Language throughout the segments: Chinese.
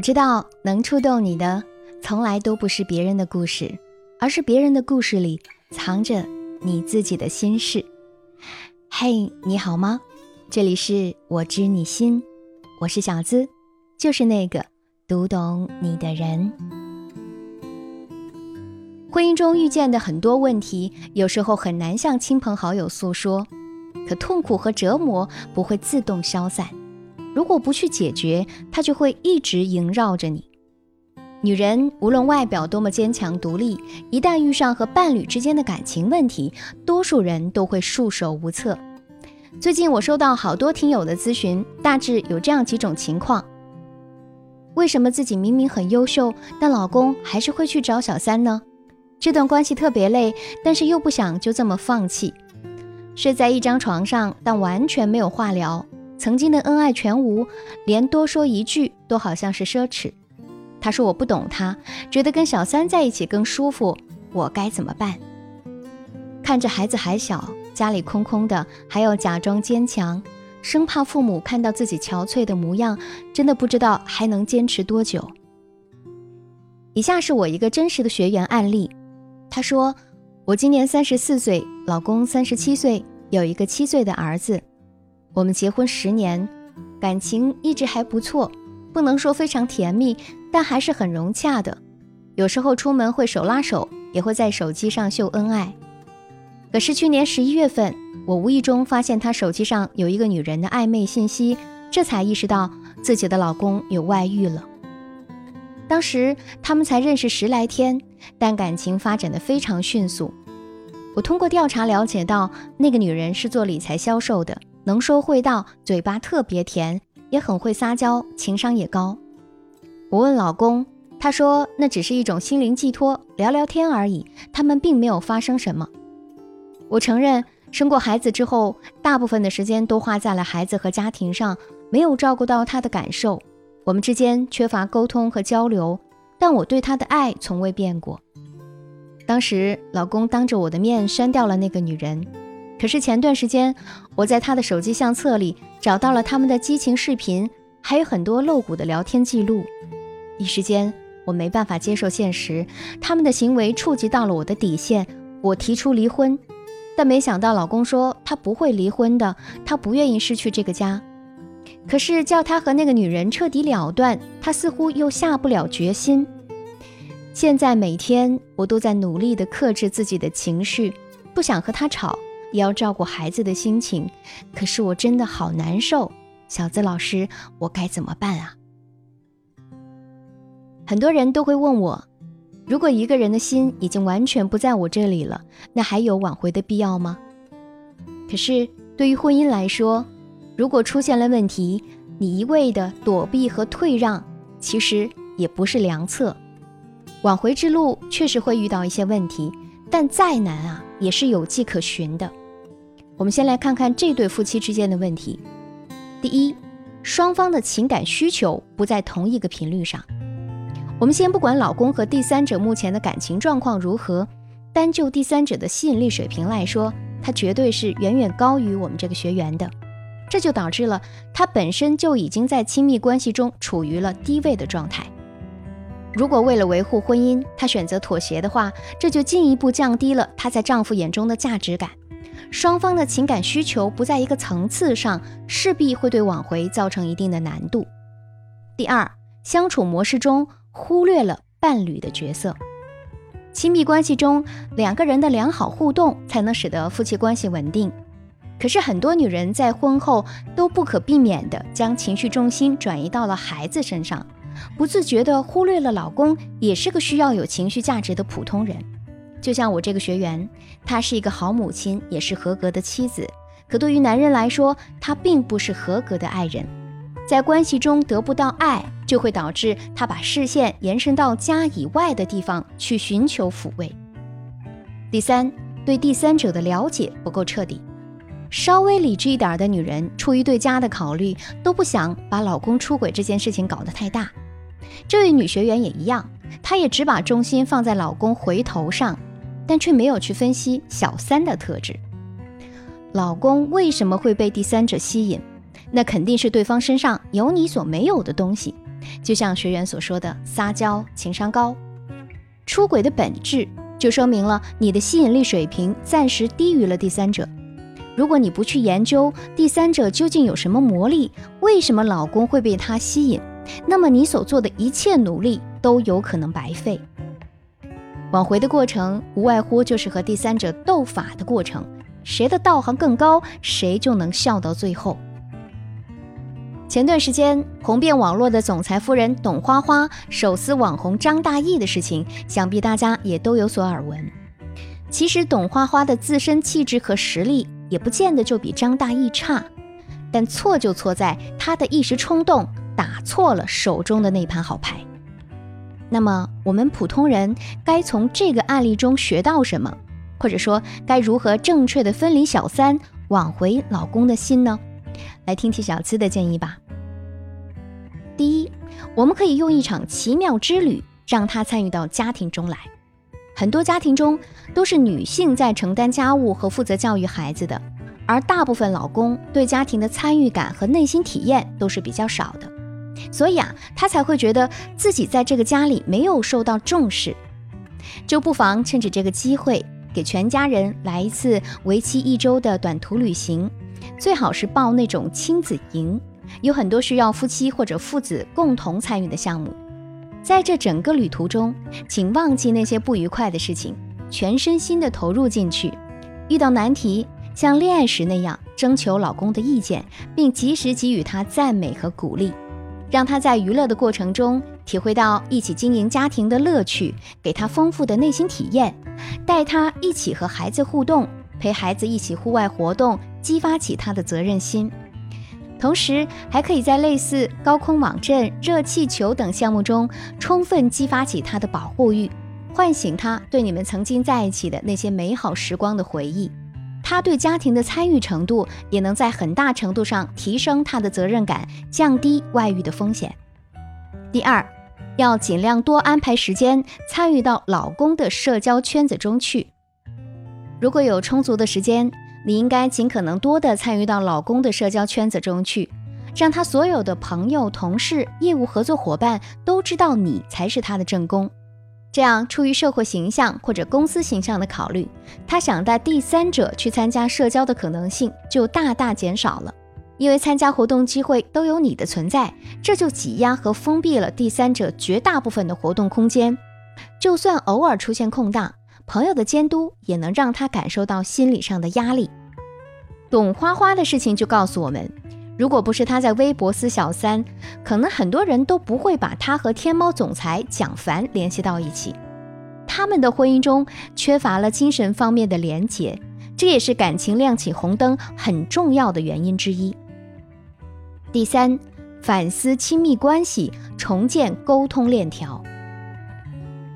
我知道能触动你的，从来都不是别人的故事，而是别人的故事里藏着你自己的心事。嘿，你好吗？这里是我知你心，我是小资，就是那个读懂你的人。婚姻中遇见的很多问题，有时候很难向亲朋好友诉说，可痛苦和折磨不会自动消散。如果不去解决，它就会一直萦绕着你。女人无论外表多么坚强独立，一旦遇上和伴侣之间的感情问题，多数人都会束手无策。最近我收到好多听友的咨询，大致有这样几种情况：为什么自己明明很优秀，但老公还是会去找小三呢？这段关系特别累，但是又不想就这么放弃。睡在一张床上，但完全没有话聊。曾经的恩爱全无，连多说一句都好像是奢侈。他说我不懂他，觉得跟小三在一起更舒服，我该怎么办？看着孩子还小，家里空空的，还要假装坚强，生怕父母看到自己憔悴的模样，真的不知道还能坚持多久。以下是我一个真实的学员案例，他说我今年三十四岁，老公三十七岁，有一个七岁的儿子。我们结婚十年，感情一直还不错，不能说非常甜蜜，但还是很融洽的。有时候出门会手拉手，也会在手机上秀恩爱。可是去年十一月份，我无意中发现他手机上有一个女人的暧昧信息，这才意识到自己的老公有外遇了。当时他们才认识十来天，但感情发展的非常迅速。我通过调查了解到，那个女人是做理财销售的。能说会道，嘴巴特别甜，也很会撒娇，情商也高。我问老公，他说那只是一种心灵寄托，聊聊天而已，他们并没有发生什么。我承认，生过孩子之后，大部分的时间都花在了孩子和家庭上，没有照顾到他的感受，我们之间缺乏沟通和交流，但我对他的爱从未变过。当时，老公当着我的面删掉了那个女人。可是前段时间，我在他的手机相册里找到了他们的激情视频，还有很多露骨的聊天记录。一时间，我没办法接受现实，他们的行为触及到了我的底线。我提出离婚，但没想到老公说他不会离婚的，他不愿意失去这个家。可是叫他和那个女人彻底了断，他似乎又下不了决心。现在每天我都在努力地克制自己的情绪，不想和他吵。也要照顾孩子的心情，可是我真的好难受。小资老师，我该怎么办啊？很多人都会问我，如果一个人的心已经完全不在我这里了，那还有挽回的必要吗？可是对于婚姻来说，如果出现了问题，你一味的躲避和退让，其实也不是良策。挽回之路确实会遇到一些问题，但再难啊，也是有迹可循的。我们先来看看这对夫妻之间的问题。第一，双方的情感需求不在同一个频率上。我们先不管老公和第三者目前的感情状况如何，单就第三者的吸引力水平来说，他绝对是远远高于我们这个学员的。这就导致了他本身就已经在亲密关系中处于了低位的状态。如果为了维护婚姻，她选择妥协的话，这就进一步降低了她在丈夫眼中的价值感。双方的情感需求不在一个层次上，势必会对挽回造成一定的难度。第二，相处模式中忽略了伴侣的角色。亲密关系中，两个人的良好互动才能使得夫妻关系稳定。可是很多女人在婚后都不可避免地将情绪重心转移到了孩子身上，不自觉地忽略了老公也是个需要有情绪价值的普通人。就像我这个学员，她是一个好母亲，也是合格的妻子。可对于男人来说，她并不是合格的爱人。在关系中得不到爱，就会导致他把视线延伸到家以外的地方去寻求抚慰。第三，对第三者的了解不够彻底。稍微理智一点的女人，出于对家的考虑，都不想把老公出轨这件事情搞得太大。这位女学员也一样，她也只把重心放在老公回头上。但却没有去分析小三的特质。老公为什么会被第三者吸引？那肯定是对方身上有你所没有的东西。就像学员所说的，撒娇情商高。出轨的本质就说明了你的吸引力水平暂时低于了第三者。如果你不去研究第三者究竟有什么魔力，为什么老公会被他吸引，那么你所做的一切努力都有可能白费。挽回的过程无外乎就是和第三者斗法的过程，谁的道行更高，谁就能笑到最后。前段时间红遍网络的总裁夫人董花花手撕网红张大奕的事情，想必大家也都有所耳闻。其实董花花的自身气质和实力也不见得就比张大奕差，但错就错在她的一时冲动打错了手中的那盘好牌。那么我们普通人该从这个案例中学到什么，或者说该如何正确的分离小三，挽回老公的心呢？来听听小资的建议吧。第一，我们可以用一场奇妙之旅，让他参与到家庭中来。很多家庭中都是女性在承担家务和负责教育孩子的，而大部分老公对家庭的参与感和内心体验都是比较少的，所以啊，他才会觉得自己在这个家里没有受到重视。就不妨趁着这个机会，给全家人来一次为期一周的短途旅行。最好是报那种亲子营，有很多需要夫妻或者父子共同参与的项目。在这整个旅途中，请忘记那些不愉快的事情，全身心的投入进去。遇到难题，像恋爱时那样征求老公的意见，并及时给予他赞美和鼓励，让他在娱乐的过程中体会到一起经营家庭的乐趣，给他丰富的内心体验，带他一起和孩子互动，陪孩子一起户外活动。激发起他的责任心，同时还可以在类似高空网阵、热气球等项目中，充分激发起他的保护欲，唤醒他对你们曾经在一起的那些美好时光的回忆。他对家庭的参与程度，也能在很大程度上提升他的责任感，降低外遇的风险。第二，要尽量多安排时间参与到老公的社交圈子中去。如果有充足的时间。你应该尽可能多的参与到老公的社交圈子中去，让他所有的朋友、同事、业务合作伙伴都知道你才是他的正宫。这样，出于社会形象或者公司形象的考虑，他想带第三者去参加社交的可能性就大大减少了。因为参加活动机会都有你的存在，这就挤压和封闭了第三者绝大部分的活动空间。就算偶尔出现空档。朋友的监督也能让他感受到心理上的压力。懂花花的事情就告诉我们，如果不是他在微博撕小三，可能很多人都不会把他和天猫总裁蒋凡联系到一起。他们的婚姻中缺乏了精神方面的连结，这也是感情亮起红灯很重要的原因之一。第三，反思亲密关系，重建沟通链条。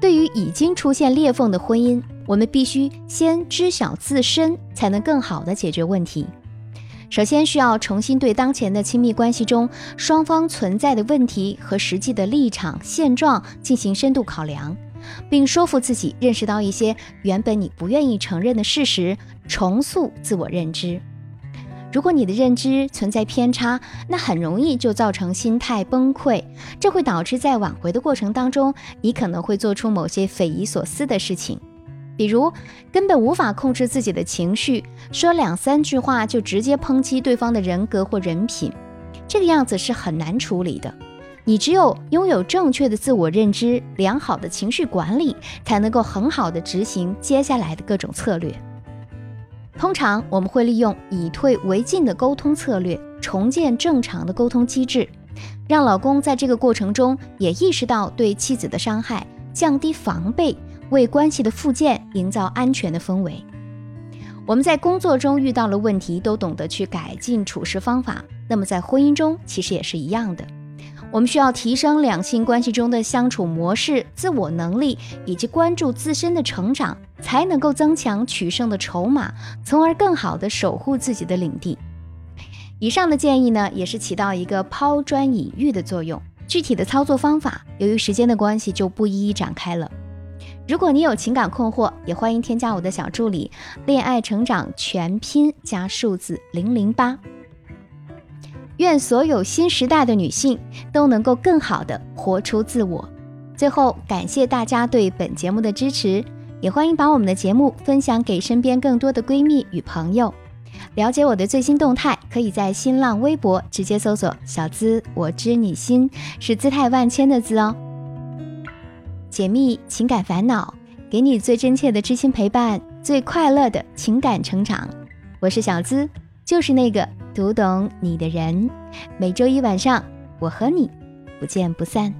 对于已经出现裂缝的婚姻，我们必须先知晓自身，才能更好的解决问题。首先，需要重新对当前的亲密关系中双方存在的问题和实际的立场现状进行深度考量，并说服自己认识到一些原本你不愿意承认的事实，重塑自我认知。如果你的认知存在偏差，那很容易就造成心态崩溃，这会导致在挽回的过程当中，你可能会做出某些匪夷所思的事情，比如根本无法控制自己的情绪，说两三句话就直接抨击对方的人格或人品，这个样子是很难处理的。你只有拥有正确的自我认知，良好的情绪管理，才能够很好的执行接下来的各种策略。通常我们会利用以退为进的沟通策略，重建正常的沟通机制，让老公在这个过程中也意识到对妻子的伤害，降低防备，为关系的复建营造安全的氛围。我们在工作中遇到了问题，都懂得去改进处事方法，那么在婚姻中其实也是一样的。我们需要提升两性关系中的相处模式、自我能力，以及关注自身的成长，才能够增强取胜的筹码，从而更好的守护自己的领地。以上的建议呢，也是起到一个抛砖引玉的作用。具体的操作方法，由于时间的关系，就不一一展开了。如果你有情感困惑，也欢迎添加我的小助理“恋爱成长全拼加数字零零八”。愿所有新时代的女性都能够更好的活出自我。最后，感谢大家对本节目的支持，也欢迎把我们的节目分享给身边更多的闺蜜与朋友。了解我的最新动态，可以在新浪微博直接搜索“小资我知你心”，是姿态万千的“资”哦。解密情感烦恼，给你最真切的知心陪伴，最快乐的情感成长。我是小资，就是那个读懂你的人。每周一晚上，我和你不见不散。